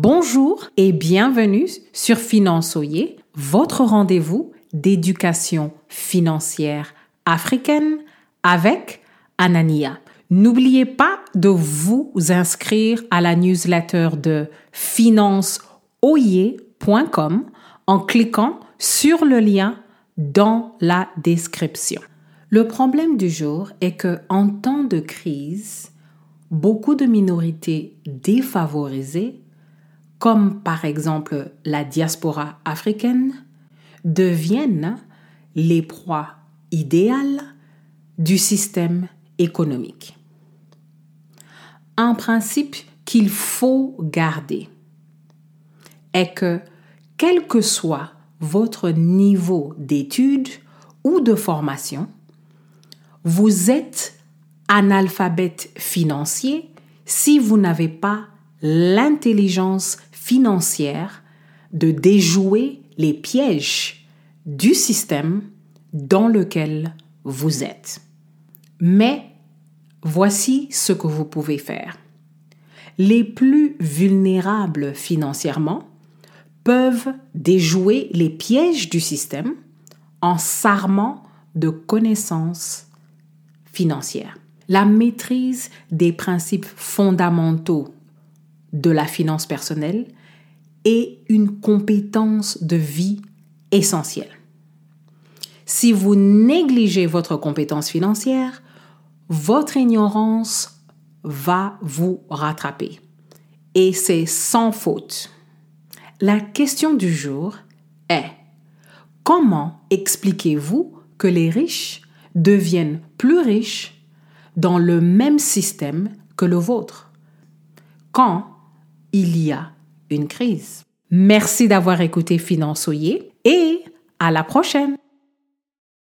Bonjour et bienvenue sur Finançoyer, votre rendez-vous d'éducation financière africaine avec Anania. N'oubliez pas de vous inscrire à la newsletter de financeoyer.com en cliquant sur le lien dans la description. Le problème du jour est que en temps de crise, beaucoup de minorités défavorisées comme par exemple la diaspora africaine, deviennent les proies idéales du système économique. Un principe qu'il faut garder est que quel que soit votre niveau d'études ou de formation, vous êtes analphabète financier si vous n'avez pas l'intelligence financière de déjouer les pièges du système dans lequel vous êtes. Mais voici ce que vous pouvez faire. Les plus vulnérables financièrement peuvent déjouer les pièges du système en s'armant de connaissances financières. La maîtrise des principes fondamentaux de la finance personnelle est une compétence de vie essentielle. Si vous négligez votre compétence financière, votre ignorance va vous rattraper. Et c'est sans faute. La question du jour est, comment expliquez-vous que les riches deviennent plus riches dans le même système que le vôtre? Quand il y a une crise. Merci d'avoir écouté Finançoyer et à la prochaine.